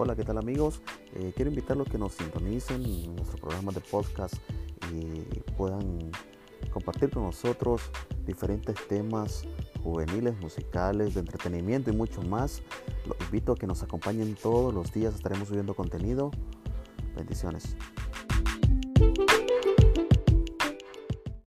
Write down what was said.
Hola, ¿qué tal amigos? Eh, quiero invitarlos a que nos sintonicen en nuestro programa de podcast y puedan compartir con nosotros diferentes temas juveniles, musicales, de entretenimiento y mucho más. Los invito a que nos acompañen todos los días, estaremos subiendo contenido. Bendiciones.